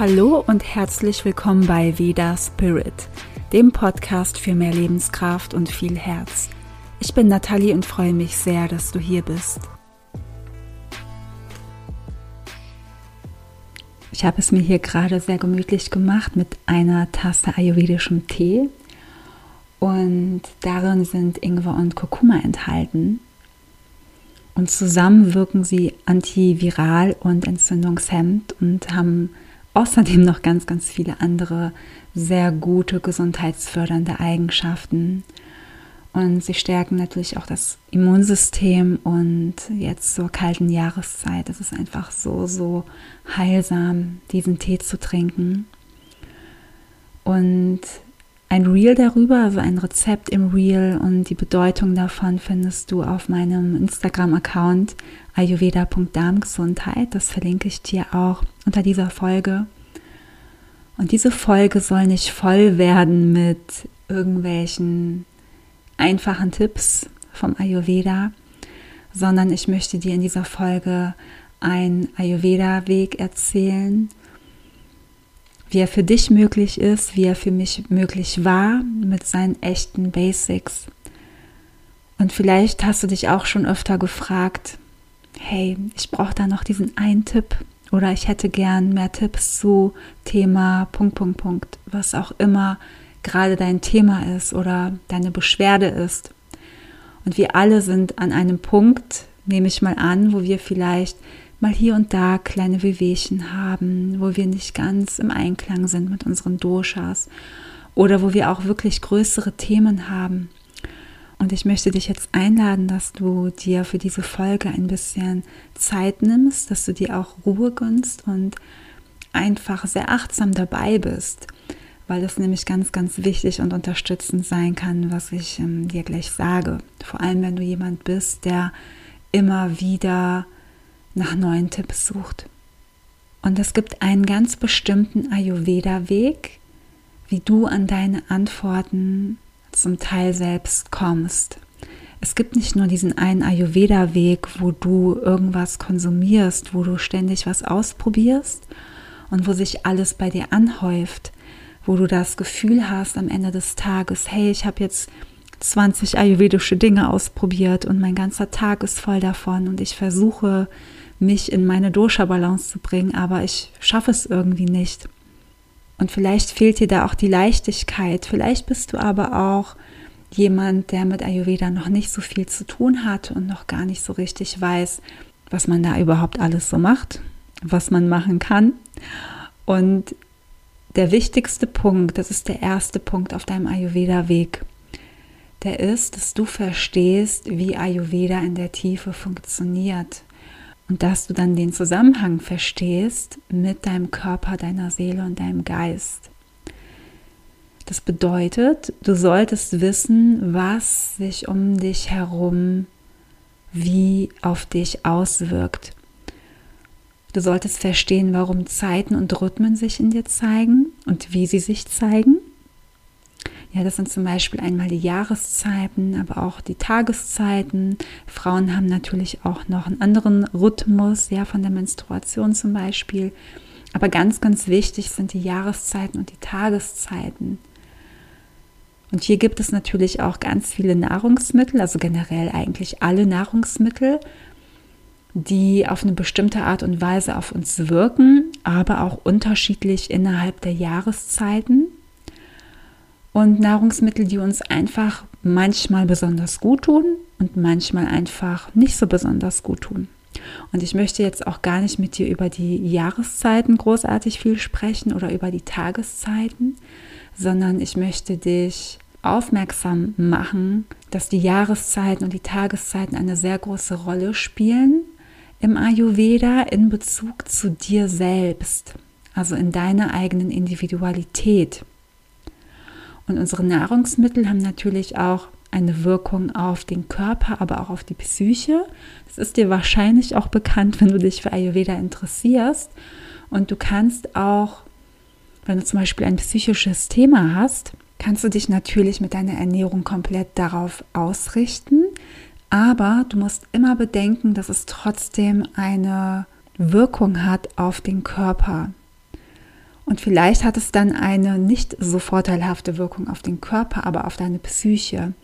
Hallo und herzlich willkommen bei Veda Spirit, dem Podcast für mehr Lebenskraft und viel Herz. Ich bin Nathalie und freue mich sehr, dass du hier bist. Ich habe es mir hier gerade sehr gemütlich gemacht mit einer Tasse ayurvedischem Tee und darin sind Ingwer und Kurkuma enthalten. Und zusammen wirken sie antiviral und entzündungshemmend und haben außerdem noch ganz, ganz viele andere sehr gute gesundheitsfördernde Eigenschaften. Und sie stärken natürlich auch das Immunsystem und jetzt zur kalten Jahreszeit ist es einfach so, so heilsam, diesen Tee zu trinken. Und ein Reel darüber, also ein Rezept im Reel und die Bedeutung davon findest du auf meinem Instagram-Account ayurveda.darmgesundheit. Das verlinke ich dir auch unter dieser Folge. Und diese Folge soll nicht voll werden mit irgendwelchen einfachen Tipps vom Ayurveda, sondern ich möchte dir in dieser Folge einen Ayurveda-Weg erzählen, wie er für dich möglich ist, wie er für mich möglich war mit seinen echten Basics. Und vielleicht hast du dich auch schon öfter gefragt, hey, ich brauche da noch diesen einen Tipp oder ich hätte gern mehr Tipps zu Thema Punkt, Punkt, Punkt, was auch immer gerade dein Thema ist oder deine Beschwerde ist. Und wir alle sind an einem Punkt, nehme ich mal an, wo wir vielleicht mal hier und da kleine Wehwehchen haben, wo wir nicht ganz im Einklang sind mit unseren Doshas oder wo wir auch wirklich größere Themen haben. Und ich möchte dich jetzt einladen, dass du dir für diese Folge ein bisschen Zeit nimmst, dass du dir auch Ruhe gönnst und einfach sehr achtsam dabei bist, weil das nämlich ganz, ganz wichtig und unterstützend sein kann, was ich ähm, dir gleich sage. Vor allem, wenn du jemand bist, der immer wieder nach neuen Tipps sucht. Und es gibt einen ganz bestimmten Ayurveda-Weg, wie du an deine Antworten zum Teil selbst kommst. Es gibt nicht nur diesen einen Ayurveda-Weg, wo du irgendwas konsumierst, wo du ständig was ausprobierst und wo sich alles bei dir anhäuft, wo du das Gefühl hast am Ende des Tages, hey, ich habe jetzt 20 ayurvedische Dinge ausprobiert und mein ganzer Tag ist voll davon und ich versuche mich in meine Dosha-Balance zu bringen, aber ich schaffe es irgendwie nicht. Und vielleicht fehlt dir da auch die Leichtigkeit. Vielleicht bist du aber auch jemand, der mit Ayurveda noch nicht so viel zu tun hat und noch gar nicht so richtig weiß, was man da überhaupt alles so macht, was man machen kann. Und der wichtigste Punkt, das ist der erste Punkt auf deinem Ayurveda-Weg, der ist, dass du verstehst, wie Ayurveda in der Tiefe funktioniert und dass du dann den Zusammenhang verstehst mit deinem Körper, deiner Seele und deinem Geist. Das bedeutet, du solltest wissen, was sich um dich herum wie auf dich auswirkt. Du solltest verstehen, warum Zeiten und Rhythmen sich in dir zeigen und wie sie sich zeigen. Ja, das sind zum Beispiel einmal die Jahreszeiten, aber auch die Tageszeiten. Frauen haben natürlich auch noch einen anderen Rhythmus, ja, von der Menstruation zum Beispiel. Aber ganz, ganz wichtig sind die Jahreszeiten und die Tageszeiten. Und hier gibt es natürlich auch ganz viele Nahrungsmittel, also generell eigentlich alle Nahrungsmittel, die auf eine bestimmte Art und Weise auf uns wirken, aber auch unterschiedlich innerhalb der Jahreszeiten und Nahrungsmittel, die uns einfach manchmal besonders gut tun und manchmal einfach nicht so besonders gut tun. Und ich möchte jetzt auch gar nicht mit dir über die Jahreszeiten großartig viel sprechen oder über die Tageszeiten, sondern ich möchte dich aufmerksam machen, dass die Jahreszeiten und die Tageszeiten eine sehr große Rolle spielen im Ayurveda in Bezug zu dir selbst, also in deiner eigenen Individualität. Und unsere Nahrungsmittel haben natürlich auch eine Wirkung auf den Körper, aber auch auf die Psyche. Das ist dir wahrscheinlich auch bekannt, wenn du dich für Ayurveda interessierst. Und du kannst auch, wenn du zum Beispiel ein psychisches Thema hast, kannst du dich natürlich mit deiner Ernährung komplett darauf ausrichten. Aber du musst immer bedenken, dass es trotzdem eine Wirkung hat auf den Körper. Und vielleicht hat es dann eine nicht so vorteilhafte Wirkung auf den Körper, aber auf deine Psyche.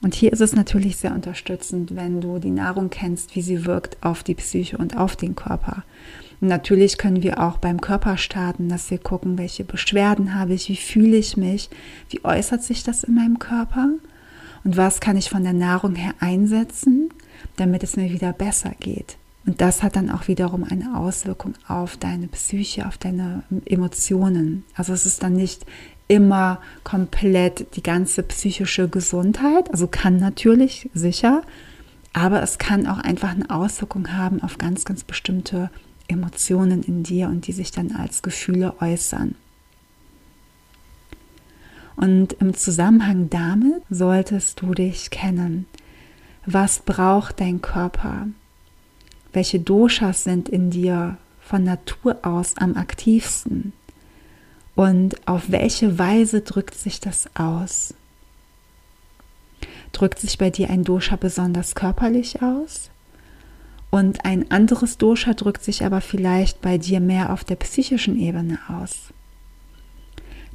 Und hier ist es natürlich sehr unterstützend, wenn du die Nahrung kennst, wie sie wirkt auf die Psyche und auf den Körper. Und natürlich können wir auch beim Körper starten, dass wir gucken, welche Beschwerden habe ich, wie fühle ich mich, wie äußert sich das in meinem Körper und was kann ich von der Nahrung her einsetzen, damit es mir wieder besser geht. Und das hat dann auch wiederum eine Auswirkung auf deine Psyche, auf deine Emotionen. Also es ist dann nicht immer komplett die ganze psychische Gesundheit, also kann natürlich sicher, aber es kann auch einfach eine Auswirkung haben auf ganz, ganz bestimmte Emotionen in dir und die sich dann als Gefühle äußern. Und im Zusammenhang damit solltest du dich kennen. Was braucht dein Körper? Welche Doshas sind in dir von Natur aus am aktivsten? Und auf welche Weise drückt sich das aus? Drückt sich bei dir ein Dosha besonders körperlich aus? Und ein anderes Dosha drückt sich aber vielleicht bei dir mehr auf der psychischen Ebene aus.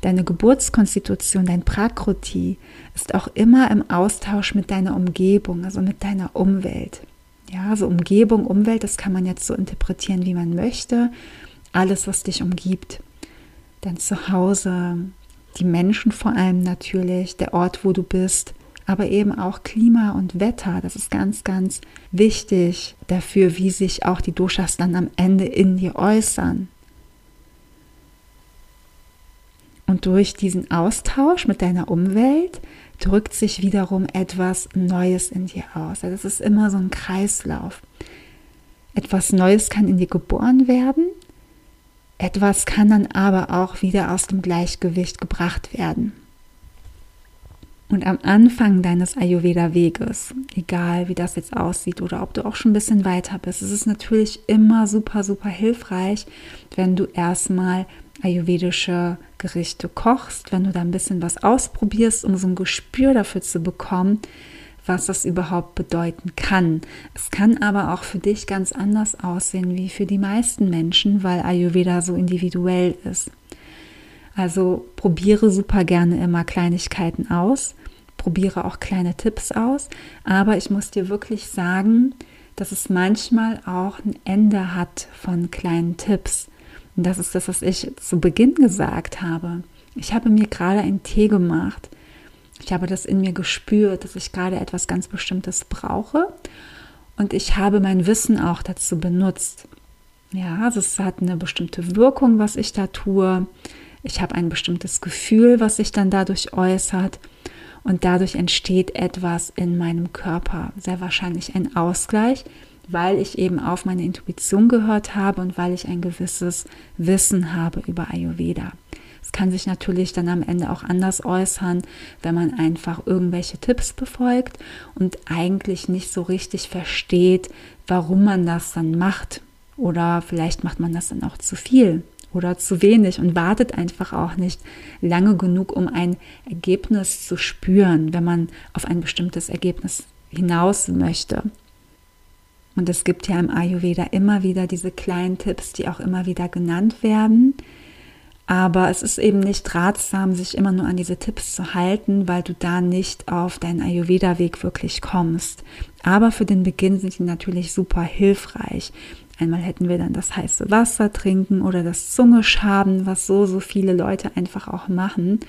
Deine Geburtskonstitution, dein Prakriti ist auch immer im Austausch mit deiner Umgebung, also mit deiner Umwelt. Ja, so Umgebung, Umwelt, das kann man jetzt so interpretieren, wie man möchte. Alles, was dich umgibt. Dein Zuhause, die Menschen vor allem natürlich, der Ort, wo du bist, aber eben auch Klima und Wetter. Das ist ganz, ganz wichtig dafür, wie sich auch die Doshas dann am Ende in dir äußern. Und durch diesen Austausch mit deiner Umwelt drückt sich wiederum etwas Neues in dir aus. Das ist immer so ein Kreislauf. Etwas Neues kann in dir geboren werden, etwas kann dann aber auch wieder aus dem Gleichgewicht gebracht werden. Und am Anfang deines Ayurveda-Weges, egal wie das jetzt aussieht oder ob du auch schon ein bisschen weiter bist, ist es natürlich immer super, super hilfreich, wenn du erstmal ayurvedische Gerichte kochst, wenn du da ein bisschen was ausprobierst, um so ein Gespür dafür zu bekommen, was das überhaupt bedeuten kann. Es kann aber auch für dich ganz anders aussehen wie für die meisten Menschen, weil Ayurveda so individuell ist. Also probiere super gerne immer Kleinigkeiten aus, probiere auch kleine Tipps aus, aber ich muss dir wirklich sagen, dass es manchmal auch ein Ende hat von kleinen Tipps. Und das ist das, was ich zu Beginn gesagt habe. Ich habe mir gerade einen Tee gemacht. Ich habe das in mir gespürt, dass ich gerade etwas ganz Bestimmtes brauche. Und ich habe mein Wissen auch dazu benutzt. Ja, also es hat eine bestimmte Wirkung, was ich da tue. Ich habe ein bestimmtes Gefühl, was sich dann dadurch äußert. Und dadurch entsteht etwas in meinem Körper. Sehr wahrscheinlich ein Ausgleich, weil ich eben auf meine Intuition gehört habe und weil ich ein gewisses Wissen habe über Ayurveda. Es kann sich natürlich dann am Ende auch anders äußern, wenn man einfach irgendwelche Tipps befolgt und eigentlich nicht so richtig versteht, warum man das dann macht. Oder vielleicht macht man das dann auch zu viel oder zu wenig und wartet einfach auch nicht lange genug, um ein Ergebnis zu spüren, wenn man auf ein bestimmtes Ergebnis hinaus möchte. Und es gibt ja im Ayurveda immer wieder diese kleinen Tipps, die auch immer wieder genannt werden. Aber es ist eben nicht ratsam, sich immer nur an diese Tipps zu halten, weil du da nicht auf deinen Ayurveda-Weg wirklich kommst. Aber für den Beginn sind die natürlich super hilfreich. Einmal hätten wir dann das heiße Wasser trinken oder das Zungeschaben, was so, so viele Leute einfach auch machen.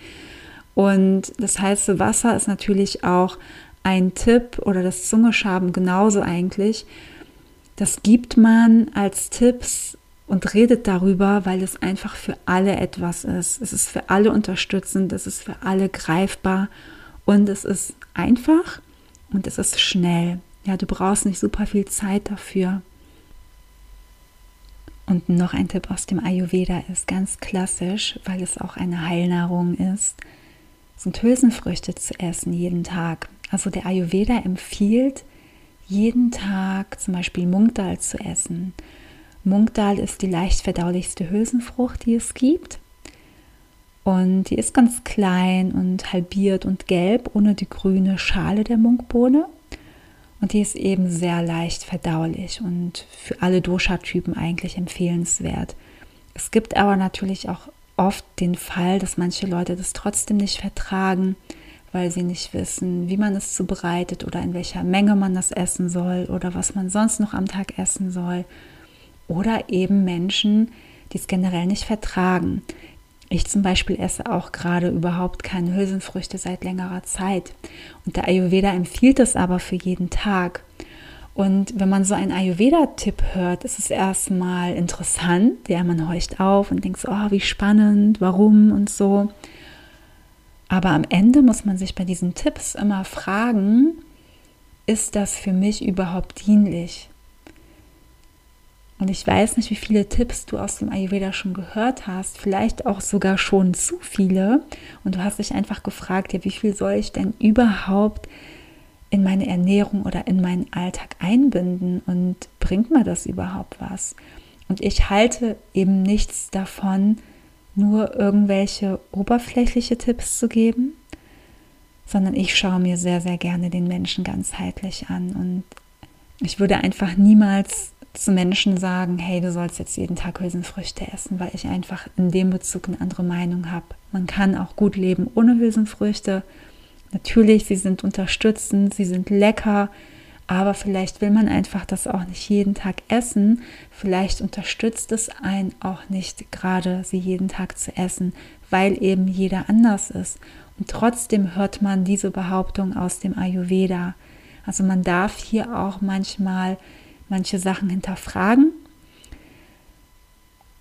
Und das heiße Wasser ist natürlich auch ein Tipp oder das Zungeschaben genauso eigentlich, das gibt man als Tipps und redet darüber, weil es einfach für alle etwas ist. Es ist für alle unterstützend, es ist für alle greifbar und es ist einfach und es ist schnell. Ja, du brauchst nicht super viel Zeit dafür. Und noch ein Tipp aus dem Ayurveda ist ganz klassisch, weil es auch eine Heilnahrung ist, sind Hülsenfrüchte zu essen jeden Tag. Also der Ayurveda empfiehlt, jeden Tag zum Beispiel Munkdal zu essen. Munkdal ist die leicht verdaulichste Hülsenfrucht, die es gibt. Und die ist ganz klein und halbiert und gelb, ohne die grüne Schale der Munkbohne. Und die ist eben sehr leicht verdaulich und für alle Dosha-Typen eigentlich empfehlenswert. Es gibt aber natürlich auch oft den Fall, dass manche Leute das trotzdem nicht vertragen, weil sie nicht wissen, wie man es zubereitet oder in welcher Menge man das essen soll oder was man sonst noch am Tag essen soll. Oder eben Menschen, die es generell nicht vertragen. Ich zum Beispiel esse auch gerade überhaupt keine Hülsenfrüchte seit längerer Zeit. Und der Ayurveda empfiehlt es aber für jeden Tag. Und wenn man so einen Ayurveda-Tipp hört, ist es erstmal interessant. Ja, man horcht auf und denkt so, oh, wie spannend, warum und so. Aber am Ende muss man sich bei diesen Tipps immer fragen, ist das für mich überhaupt dienlich? Und ich weiß nicht, wie viele Tipps du aus dem Ayurveda schon gehört hast, vielleicht auch sogar schon zu viele. Und du hast dich einfach gefragt, ja, wie viel soll ich denn überhaupt in meine Ernährung oder in meinen Alltag einbinden und bringt mir das überhaupt was? Und ich halte eben nichts davon, nur irgendwelche oberflächliche Tipps zu geben, sondern ich schaue mir sehr, sehr gerne den Menschen ganzheitlich an und ich würde einfach niemals zu Menschen sagen, hey, du sollst jetzt jeden Tag Hülsenfrüchte essen, weil ich einfach in dem Bezug eine andere Meinung habe. Man kann auch gut leben ohne Hülsenfrüchte. Natürlich, sie sind unterstützend, sie sind lecker, aber vielleicht will man einfach das auch nicht jeden Tag essen. Vielleicht unterstützt es einen auch nicht gerade, sie jeden Tag zu essen, weil eben jeder anders ist. Und trotzdem hört man diese Behauptung aus dem Ayurveda. Also man darf hier auch manchmal manche Sachen hinterfragen.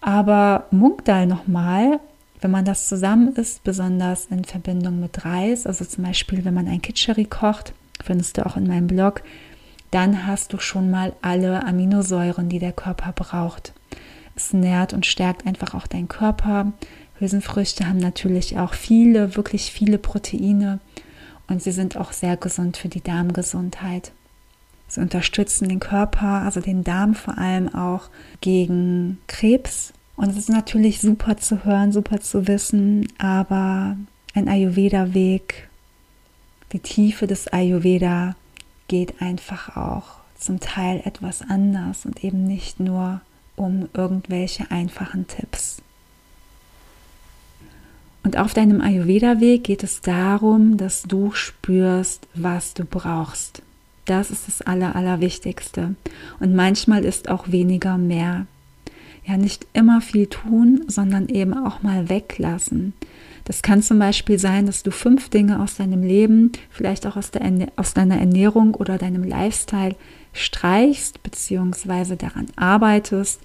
Aber Munkdal nochmal, wenn man das zusammen isst, besonders in Verbindung mit Reis, also zum Beispiel, wenn man ein Kitscheri kocht, findest du auch in meinem Blog, dann hast du schon mal alle Aminosäuren, die der Körper braucht. Es nährt und stärkt einfach auch deinen Körper. Hülsenfrüchte haben natürlich auch viele, wirklich viele Proteine und sie sind auch sehr gesund für die Darmgesundheit. Sie unterstützen den Körper, also den Darm vor allem auch gegen Krebs. Und es ist natürlich super zu hören, super zu wissen, aber ein Ayurveda-Weg, die Tiefe des Ayurveda geht einfach auch zum Teil etwas anders und eben nicht nur um irgendwelche einfachen Tipps. Und auf deinem Ayurveda-Weg geht es darum, dass du spürst, was du brauchst. Das ist das Aller, Allerwichtigste. Und manchmal ist auch weniger mehr. Ja, nicht immer viel tun, sondern eben auch mal weglassen. Das kann zum Beispiel sein, dass du fünf Dinge aus deinem Leben, vielleicht auch aus, der, aus deiner Ernährung oder deinem Lifestyle streichst, beziehungsweise daran arbeitest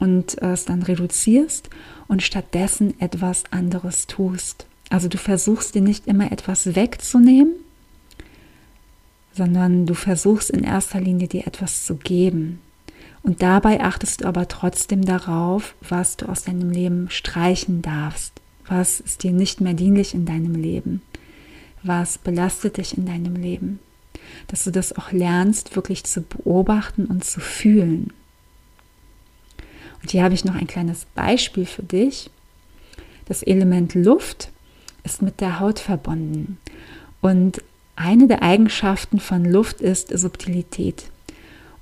und es dann reduzierst und stattdessen etwas anderes tust. Also du versuchst dir nicht immer etwas wegzunehmen, sondern du versuchst in erster Linie dir etwas zu geben. Und dabei achtest du aber trotzdem darauf, was du aus deinem Leben streichen darfst. Was ist dir nicht mehr dienlich in deinem Leben? Was belastet dich in deinem Leben? Dass du das auch lernst, wirklich zu beobachten und zu fühlen. Und hier habe ich noch ein kleines Beispiel für dich. Das Element Luft ist mit der Haut verbunden. Und eine der Eigenschaften von Luft ist Subtilität.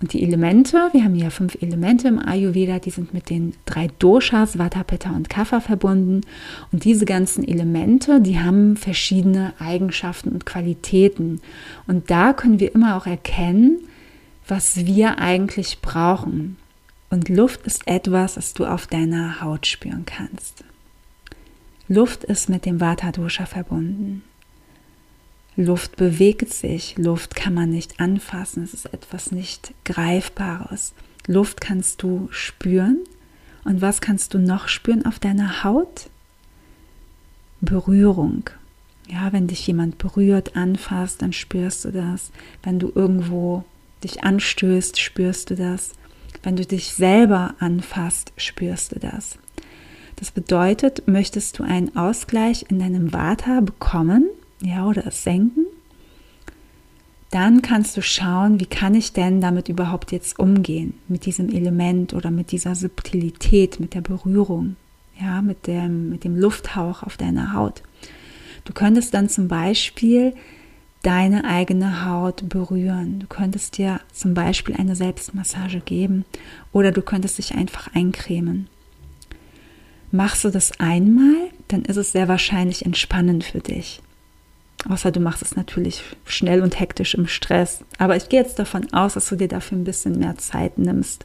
Und die Elemente, wir haben ja fünf Elemente im Ayurveda, die sind mit den drei Doshas, Vata, Pitta und Kapha verbunden. Und diese ganzen Elemente, die haben verschiedene Eigenschaften und Qualitäten. Und da können wir immer auch erkennen, was wir eigentlich brauchen. Und Luft ist etwas, das du auf deiner Haut spüren kannst. Luft ist mit dem Vata Dosha verbunden. Luft bewegt sich, Luft kann man nicht anfassen, es ist etwas nicht Greifbares. Luft kannst du spüren. Und was kannst du noch spüren auf deiner Haut? Berührung. Ja, wenn dich jemand berührt, anfasst, dann spürst du das. Wenn du irgendwo dich anstößt, spürst du das. Wenn du dich selber anfasst, spürst du das. Das bedeutet, möchtest du einen Ausgleich in deinem Vata bekommen, ja, oder es senken, dann kannst du schauen, wie kann ich denn damit überhaupt jetzt umgehen, mit diesem Element oder mit dieser Subtilität, mit der Berührung, ja, mit dem, mit dem Lufthauch auf deiner Haut. Du könntest dann zum Beispiel deine eigene Haut berühren. Du könntest dir zum Beispiel eine Selbstmassage geben oder du könntest dich einfach eincremen. Machst du das einmal, dann ist es sehr wahrscheinlich entspannend für dich. Außer du machst es natürlich schnell und hektisch im Stress. Aber ich gehe jetzt davon aus, dass du dir dafür ein bisschen mehr Zeit nimmst.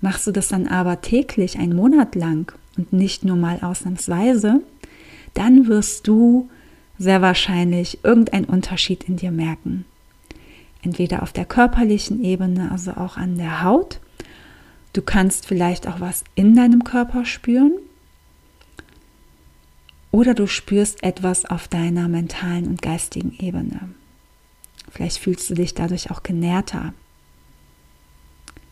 Machst du das dann aber täglich, einen Monat lang und nicht nur mal ausnahmsweise, dann wirst du sehr wahrscheinlich irgendeinen Unterschied in dir merken. Entweder auf der körperlichen Ebene, also auch an der Haut. Du kannst vielleicht auch was in deinem Körper spüren. Oder du spürst etwas auf deiner mentalen und geistigen Ebene. Vielleicht fühlst du dich dadurch auch genährter.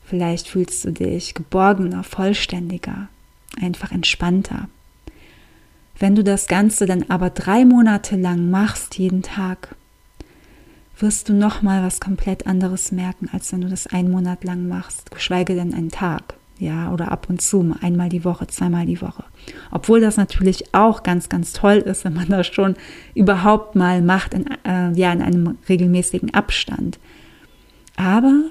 Vielleicht fühlst du dich geborgener, vollständiger, einfach entspannter. Wenn du das Ganze dann aber drei Monate lang machst, jeden Tag, wirst du nochmal was komplett anderes merken, als wenn du das einen Monat lang machst, geschweige denn einen Tag, ja, oder ab und zu, einmal die Woche, zweimal die Woche. Obwohl das natürlich auch ganz, ganz toll ist, wenn man das schon überhaupt mal macht, in, äh, ja, in einem regelmäßigen Abstand. Aber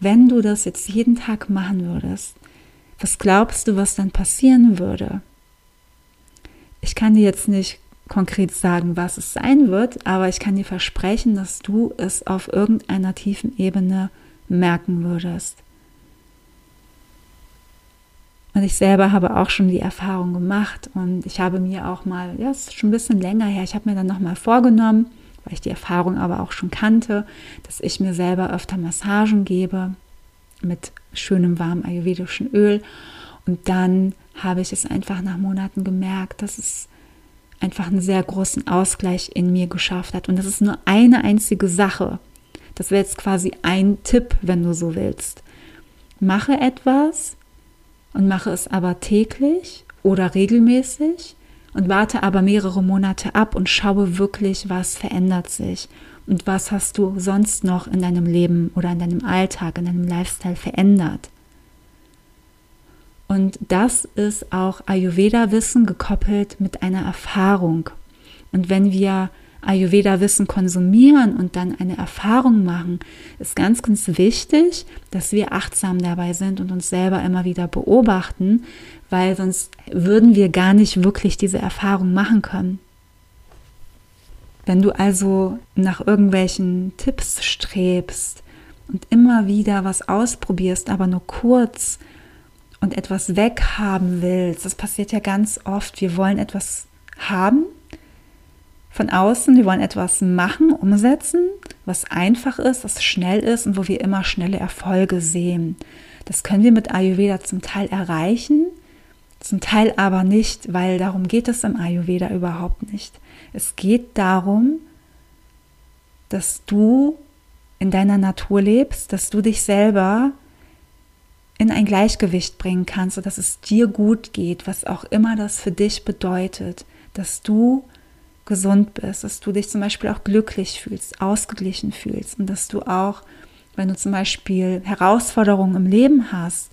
wenn du das jetzt jeden Tag machen würdest, was glaubst du, was dann passieren würde? Ich kann dir jetzt nicht konkret sagen, was es sein wird, aber ich kann dir versprechen, dass du es auf irgendeiner tiefen Ebene merken würdest. Und ich selber habe auch schon die Erfahrung gemacht und ich habe mir auch mal, ja, es ist schon ein bisschen länger her, ich habe mir dann nochmal vorgenommen, weil ich die Erfahrung aber auch schon kannte, dass ich mir selber öfter Massagen gebe mit schönem warmem ayurvedischen Öl. Und dann habe ich es einfach nach Monaten gemerkt, dass es einfach einen sehr großen Ausgleich in mir geschafft hat. Und das ist nur eine einzige Sache. Das wäre jetzt quasi ein Tipp, wenn du so willst. Mache etwas und mache es aber täglich oder regelmäßig und warte aber mehrere Monate ab und schaue wirklich, was verändert sich und was hast du sonst noch in deinem Leben oder in deinem Alltag, in deinem Lifestyle verändert. Und das ist auch Ayurveda-Wissen gekoppelt mit einer Erfahrung. Und wenn wir Ayurveda-Wissen konsumieren und dann eine Erfahrung machen, ist ganz, ganz wichtig, dass wir achtsam dabei sind und uns selber immer wieder beobachten, weil sonst würden wir gar nicht wirklich diese Erfahrung machen können. Wenn du also nach irgendwelchen Tipps strebst und immer wieder was ausprobierst, aber nur kurz, und etwas weghaben willst, das passiert ja ganz oft, wir wollen etwas haben von außen, wir wollen etwas machen, umsetzen, was einfach ist, was schnell ist und wo wir immer schnelle Erfolge sehen. Das können wir mit Ayurveda zum Teil erreichen, zum Teil aber nicht, weil darum geht es im Ayurveda überhaupt nicht. Es geht darum, dass du in deiner Natur lebst, dass du dich selber in ein Gleichgewicht bringen kannst, sodass es dir gut geht, was auch immer das für dich bedeutet, dass du gesund bist, dass du dich zum Beispiel auch glücklich fühlst, ausgeglichen fühlst und dass du auch, wenn du zum Beispiel Herausforderungen im Leben hast,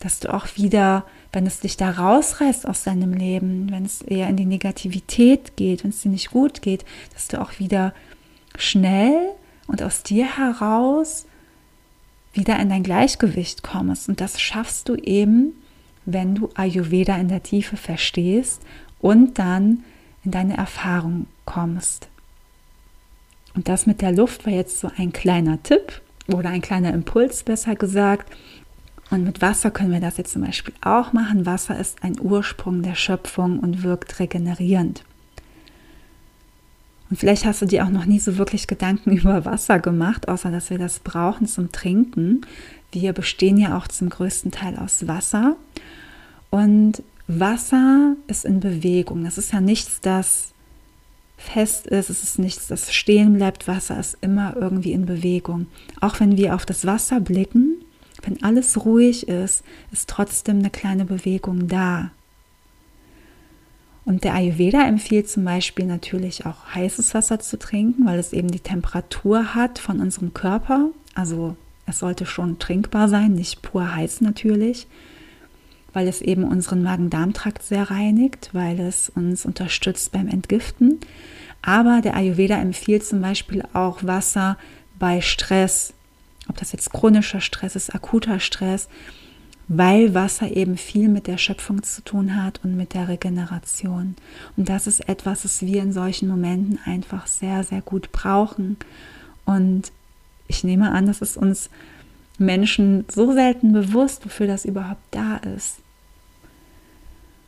dass du auch wieder, wenn es dich da rausreißt aus deinem Leben, wenn es eher in die Negativität geht, wenn es dir nicht gut geht, dass du auch wieder schnell und aus dir heraus wieder in dein Gleichgewicht kommst. Und das schaffst du eben, wenn du Ayurveda in der Tiefe verstehst und dann in deine Erfahrung kommst. Und das mit der Luft war jetzt so ein kleiner Tipp oder ein kleiner Impuls, besser gesagt. Und mit Wasser können wir das jetzt zum Beispiel auch machen. Wasser ist ein Ursprung der Schöpfung und wirkt regenerierend. Und vielleicht hast du dir auch noch nie so wirklich Gedanken über Wasser gemacht, außer dass wir das brauchen zum Trinken. Wir bestehen ja auch zum größten Teil aus Wasser. Und Wasser ist in Bewegung. Das ist ja nichts, das fest ist. Es ist nichts, das stehen bleibt. Wasser ist immer irgendwie in Bewegung. Auch wenn wir auf das Wasser blicken, wenn alles ruhig ist, ist trotzdem eine kleine Bewegung da. Und der Ayurveda empfiehlt zum Beispiel natürlich auch heißes Wasser zu trinken, weil es eben die Temperatur hat von unserem Körper. Also es sollte schon trinkbar sein, nicht pur heiß natürlich, weil es eben unseren Magen-Darm-Trakt sehr reinigt, weil es uns unterstützt beim Entgiften. Aber der Ayurveda empfiehlt zum Beispiel auch Wasser bei Stress, ob das jetzt chronischer Stress ist, akuter Stress, weil Wasser eben viel mit der Schöpfung zu tun hat und mit der Regeneration. Und das ist etwas, was wir in solchen Momenten einfach sehr, sehr gut brauchen. Und ich nehme an, dass es uns Menschen so selten bewusst, wofür das überhaupt da ist.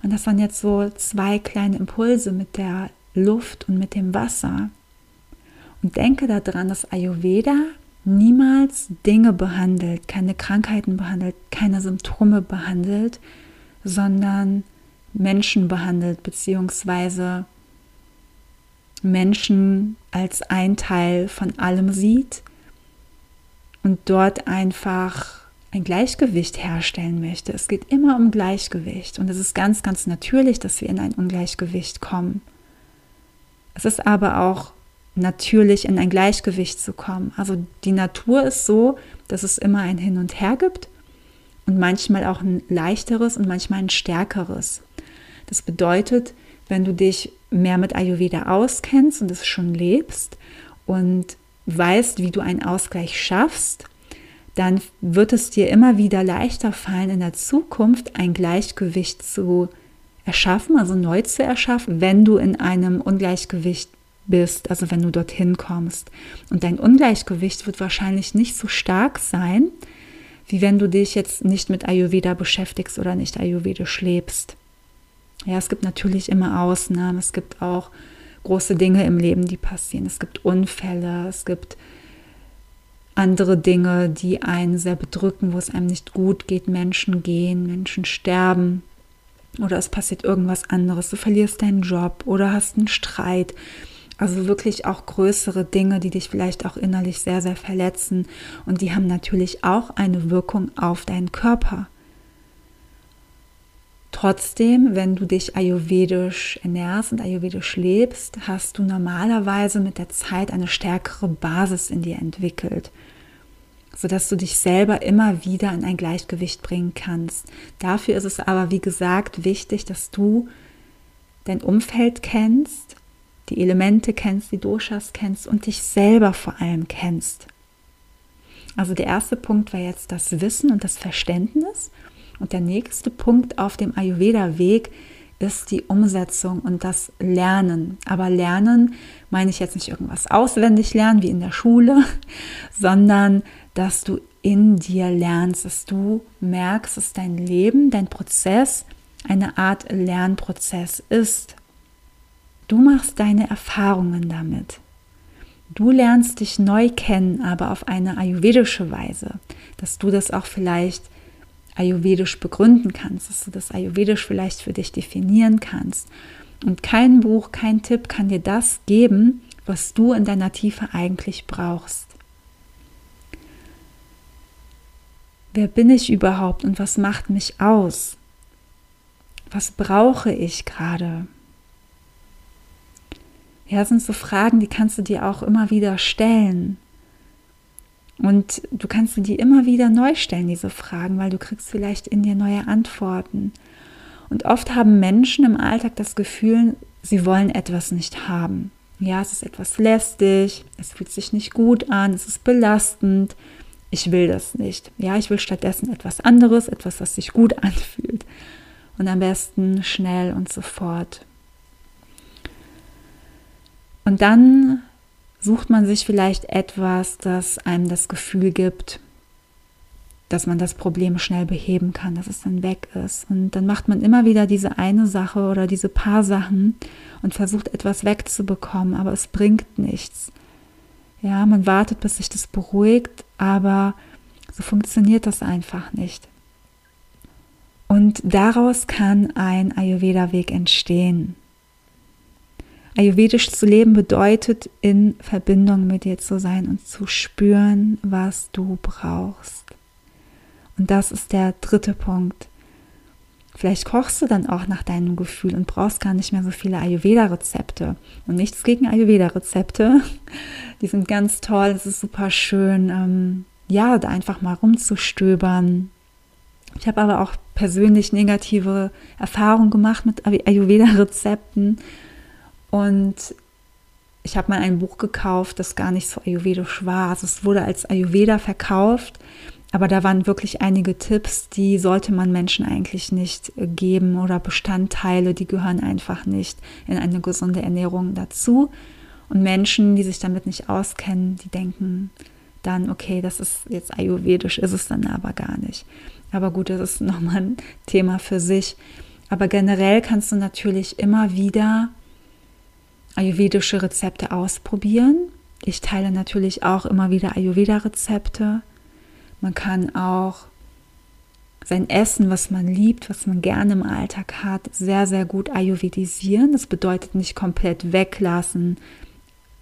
Und das waren jetzt so zwei kleine Impulse mit der Luft und mit dem Wasser. Und denke daran, dass Ayurveda niemals Dinge behandelt, keine Krankheiten behandelt, keine Symptome behandelt, sondern Menschen behandelt, beziehungsweise Menschen als ein Teil von allem sieht und dort einfach ein Gleichgewicht herstellen möchte. Es geht immer um Gleichgewicht und es ist ganz, ganz natürlich, dass wir in ein Ungleichgewicht kommen. Es ist aber auch natürlich in ein Gleichgewicht zu kommen. Also die Natur ist so, dass es immer ein Hin und Her gibt und manchmal auch ein leichteres und manchmal ein stärkeres. Das bedeutet, wenn du dich mehr mit Ayurveda auskennst und es schon lebst und weißt, wie du einen Ausgleich schaffst, dann wird es dir immer wieder leichter fallen, in der Zukunft ein Gleichgewicht zu erschaffen, also neu zu erschaffen, wenn du in einem Ungleichgewicht bist, also wenn du dorthin kommst. Und dein Ungleichgewicht wird wahrscheinlich nicht so stark sein, wie wenn du dich jetzt nicht mit Ayurveda beschäftigst oder nicht ayurvedisch lebst. Ja, es gibt natürlich immer Ausnahmen, es gibt auch große Dinge im Leben, die passieren. Es gibt Unfälle, es gibt andere Dinge, die einen sehr bedrücken, wo es einem nicht gut geht. Menschen gehen, Menschen sterben oder es passiert irgendwas anderes. Du verlierst deinen Job oder hast einen Streit. Also wirklich auch größere Dinge, die dich vielleicht auch innerlich sehr, sehr verletzen. Und die haben natürlich auch eine Wirkung auf deinen Körper. Trotzdem, wenn du dich ayurvedisch ernährst und ayurvedisch lebst, hast du normalerweise mit der Zeit eine stärkere Basis in dir entwickelt, sodass du dich selber immer wieder in ein Gleichgewicht bringen kannst. Dafür ist es aber, wie gesagt, wichtig, dass du dein Umfeld kennst, die Elemente kennst, die Doshas kennst und dich selber vor allem kennst. Also der erste Punkt war jetzt das Wissen und das Verständnis. Und der nächste Punkt auf dem Ayurveda-Weg ist die Umsetzung und das Lernen. Aber Lernen meine ich jetzt nicht irgendwas auswendig lernen wie in der Schule, sondern dass du in dir lernst, dass du merkst, dass dein Leben, dein Prozess eine Art Lernprozess ist. Du machst deine Erfahrungen damit. Du lernst dich neu kennen, aber auf eine ayurvedische Weise, dass du das auch vielleicht ayurvedisch begründen kannst, dass du das ayurvedisch vielleicht für dich definieren kannst. Und kein Buch, kein Tipp kann dir das geben, was du in deiner Tiefe eigentlich brauchst. Wer bin ich überhaupt und was macht mich aus? Was brauche ich gerade? Ja, das sind so Fragen, die kannst du dir auch immer wieder stellen. Und du kannst dir die immer wieder neu stellen, diese Fragen, weil du kriegst vielleicht in dir neue Antworten. Und oft haben Menschen im Alltag das Gefühl, sie wollen etwas nicht haben. Ja, es ist etwas lästig, es fühlt sich nicht gut an, es ist belastend. Ich will das nicht. Ja, ich will stattdessen etwas anderes, etwas, was sich gut anfühlt. Und am besten schnell und sofort. Und dann sucht man sich vielleicht etwas, das einem das Gefühl gibt, dass man das Problem schnell beheben kann, dass es dann weg ist. Und dann macht man immer wieder diese eine Sache oder diese paar Sachen und versucht etwas wegzubekommen, aber es bringt nichts. Ja, man wartet, bis sich das beruhigt, aber so funktioniert das einfach nicht. Und daraus kann ein Ayurveda-Weg entstehen. Ayurvedisch zu leben bedeutet, in Verbindung mit dir zu sein und zu spüren, was du brauchst. Und das ist der dritte Punkt. Vielleicht kochst du dann auch nach deinem Gefühl und brauchst gar nicht mehr so viele Ayurveda-Rezepte. Und nichts gegen Ayurveda-Rezepte. Die sind ganz toll, es ist super schön, ähm, ja, da einfach mal rumzustöbern. Ich habe aber auch persönlich negative Erfahrungen gemacht mit Ayurveda-Rezepten und ich habe mal ein Buch gekauft, das gar nicht so ayurvedisch war. Also es wurde als Ayurveda verkauft, Aber da waren wirklich einige Tipps, die sollte man Menschen eigentlich nicht äh, geben oder Bestandteile, die gehören einfach nicht in eine gesunde Ernährung dazu. Und Menschen, die sich damit nicht auskennen, die denken dann, okay, das ist jetzt ayurvedisch, ist es dann aber gar nicht. Aber gut, das ist nochmal ein Thema für sich. Aber generell kannst du natürlich immer wieder ayurvedische Rezepte ausprobieren. Ich teile natürlich auch immer wieder Ayurveda-Rezepte. Man kann auch sein Essen, was man liebt, was man gerne im Alltag hat, sehr, sehr gut ayurvedisieren. Das bedeutet nicht komplett weglassen,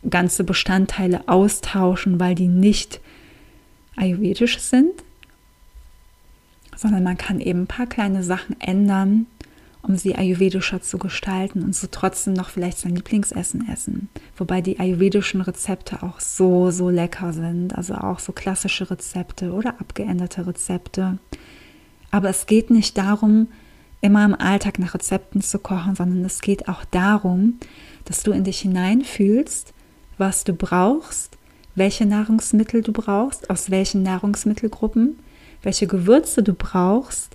ganze Bestandteile austauschen, weil die nicht ayurvedisch sind, sondern man kann eben ein paar kleine Sachen ändern, um sie ayurvedischer zu gestalten und so trotzdem noch vielleicht sein Lieblingsessen essen. Wobei die ayurvedischen Rezepte auch so, so lecker sind. Also auch so klassische Rezepte oder abgeänderte Rezepte. Aber es geht nicht darum, immer im Alltag nach Rezepten zu kochen, sondern es geht auch darum, dass du in dich hineinfühlst, was du brauchst, welche Nahrungsmittel du brauchst, aus welchen Nahrungsmittelgruppen, welche Gewürze du brauchst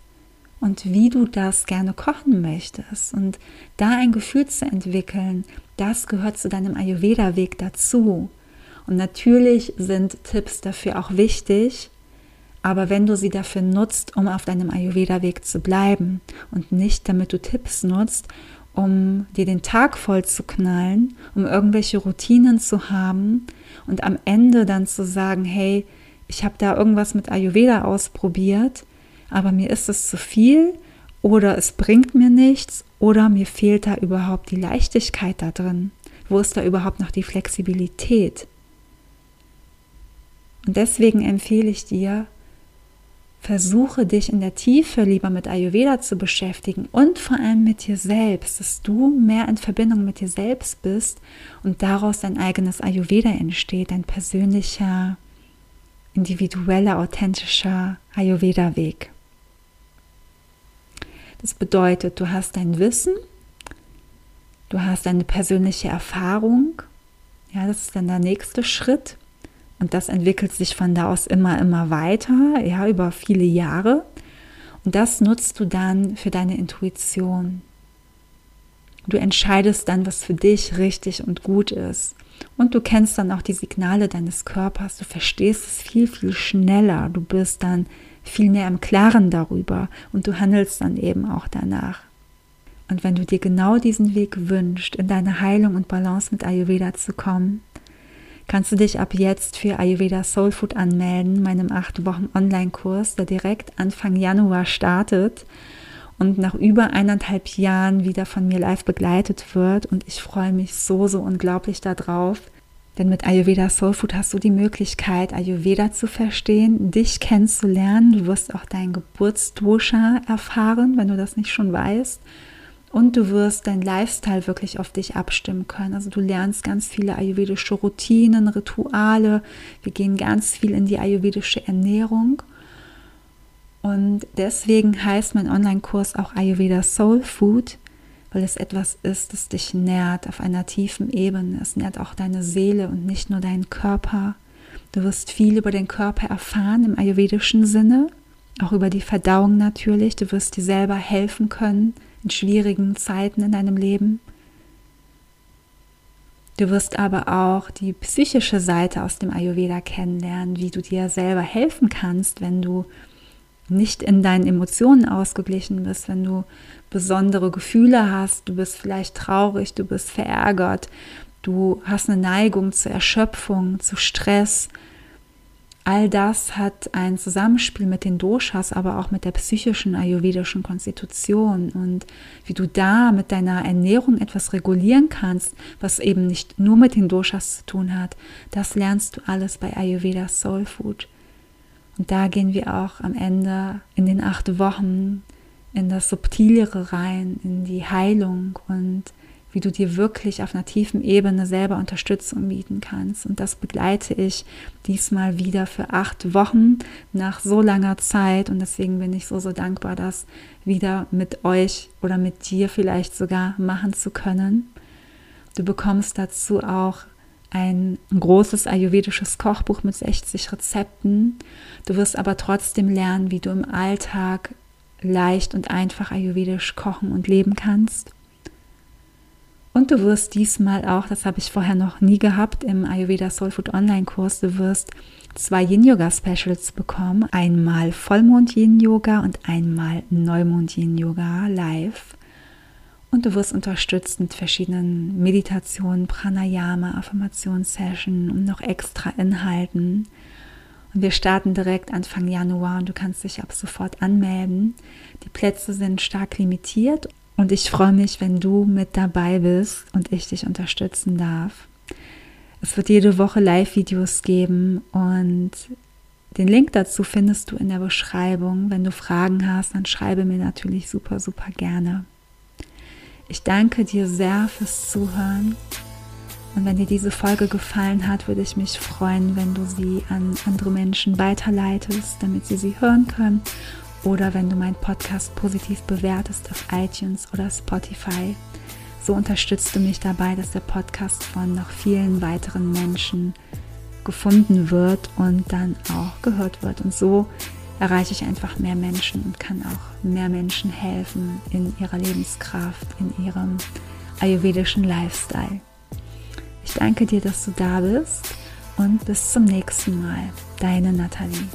und wie du das gerne kochen möchtest. Und da ein Gefühl zu entwickeln, das gehört zu deinem Ayurveda-Weg dazu. Und natürlich sind Tipps dafür auch wichtig, aber wenn du sie dafür nutzt, um auf deinem Ayurveda-Weg zu bleiben und nicht damit du Tipps nutzt, um dir den Tag voll zu knallen, um irgendwelche Routinen zu haben und am Ende dann zu sagen, hey, ich habe da irgendwas mit Ayurveda ausprobiert, aber mir ist es zu viel oder es bringt mir nichts oder mir fehlt da überhaupt die Leichtigkeit da drin. Wo ist da überhaupt noch die Flexibilität? Und deswegen empfehle ich dir, versuche dich in der Tiefe lieber mit Ayurveda zu beschäftigen und vor allem mit dir selbst, dass du mehr in Verbindung mit dir selbst bist und daraus dein eigenes Ayurveda entsteht, dein persönlicher, individueller, authentischer Ayurveda-Weg. Das bedeutet, du hast dein Wissen, du hast deine persönliche Erfahrung. Ja, das ist dann der nächste Schritt. Und das entwickelt sich von da aus immer, immer weiter, ja, über viele Jahre. Und das nutzt du dann für deine Intuition. Du entscheidest dann, was für dich richtig und gut ist. Und du kennst dann auch die Signale deines Körpers. Du verstehst es viel, viel schneller. Du bist dann viel mehr im Klaren darüber und du handelst dann eben auch danach. Und wenn du dir genau diesen Weg wünschst, in deine Heilung und Balance mit Ayurveda zu kommen, kannst du dich ab jetzt für Ayurveda Soul Food anmelden, meinem acht Wochen Online-Kurs, der direkt Anfang Januar startet und nach über eineinhalb Jahren wieder von mir live begleitet wird. Und ich freue mich so, so unglaublich darauf, denn mit Ayurveda Soul Food hast du die Möglichkeit, Ayurveda zu verstehen, dich kennenzulernen. Du wirst auch dein Geburtsdosha erfahren, wenn du das nicht schon weißt. Und du wirst dein Lifestyle wirklich auf dich abstimmen können. Also du lernst ganz viele ayurvedische Routinen, Rituale. Wir gehen ganz viel in die ayurvedische Ernährung. Und deswegen heißt mein Online-Kurs auch Ayurveda Soul Food, weil es etwas ist, das dich nährt auf einer tiefen Ebene. Es nährt auch deine Seele und nicht nur deinen Körper. Du wirst viel über den Körper erfahren im ayurvedischen Sinne, auch über die Verdauung natürlich. Du wirst dir selber helfen können in schwierigen Zeiten in deinem Leben. Du wirst aber auch die psychische Seite aus dem Ayurveda kennenlernen, wie du dir selber helfen kannst, wenn du nicht in deinen Emotionen ausgeglichen bist, wenn du besondere Gefühle hast, du bist vielleicht traurig, du bist verärgert, du hast eine Neigung zur Erschöpfung, zu Stress. All das hat ein Zusammenspiel mit den Doshas, aber auch mit der psychischen ayurvedischen Konstitution und wie du da mit deiner Ernährung etwas regulieren kannst, was eben nicht nur mit den Doshas zu tun hat, das lernst du alles bei Ayurveda Soul Food. Und da gehen wir auch am Ende in den acht Wochen in das Subtilere rein, in die Heilung und wie du dir wirklich auf einer tiefen Ebene selber Unterstützung bieten kannst. Und das begleite ich diesmal wieder für acht Wochen nach so langer Zeit. Und deswegen bin ich so, so dankbar, das wieder mit euch oder mit dir vielleicht sogar machen zu können. Du bekommst dazu auch ein großes ayurvedisches Kochbuch mit 60 Rezepten. Du wirst aber trotzdem lernen, wie du im Alltag leicht und einfach ayurvedisch kochen und leben kannst. Und du wirst diesmal auch, das habe ich vorher noch nie gehabt im Ayurveda Soul Food Online Kurs, du wirst zwei Yin Yoga Specials bekommen. Einmal Vollmond Yin Yoga und einmal Neumond Yin Yoga live. Und du wirst unterstützt mit verschiedenen Meditationen, Pranayama, Affirmationssession und noch extra Inhalten. Und wir starten direkt Anfang Januar und du kannst dich ab sofort anmelden. Die Plätze sind stark limitiert und ich freue mich, wenn du mit dabei bist und ich dich unterstützen darf. Es wird jede Woche Live-Videos geben und den Link dazu findest du in der Beschreibung. Wenn du Fragen hast, dann schreibe mir natürlich super, super gerne. Ich danke dir sehr fürs Zuhören. Und wenn dir diese Folge gefallen hat, würde ich mich freuen, wenn du sie an andere Menschen weiterleitest, damit sie sie hören können oder wenn du meinen Podcast positiv bewertest auf iTunes oder Spotify. So unterstützt du mich dabei, dass der Podcast von noch vielen weiteren Menschen gefunden wird und dann auch gehört wird. Und so erreiche ich einfach mehr Menschen und kann auch mehr Menschen helfen in ihrer Lebenskraft, in ihrem ayurvedischen Lifestyle. Ich danke dir, dass du da bist und bis zum nächsten Mal. Deine Nathalie.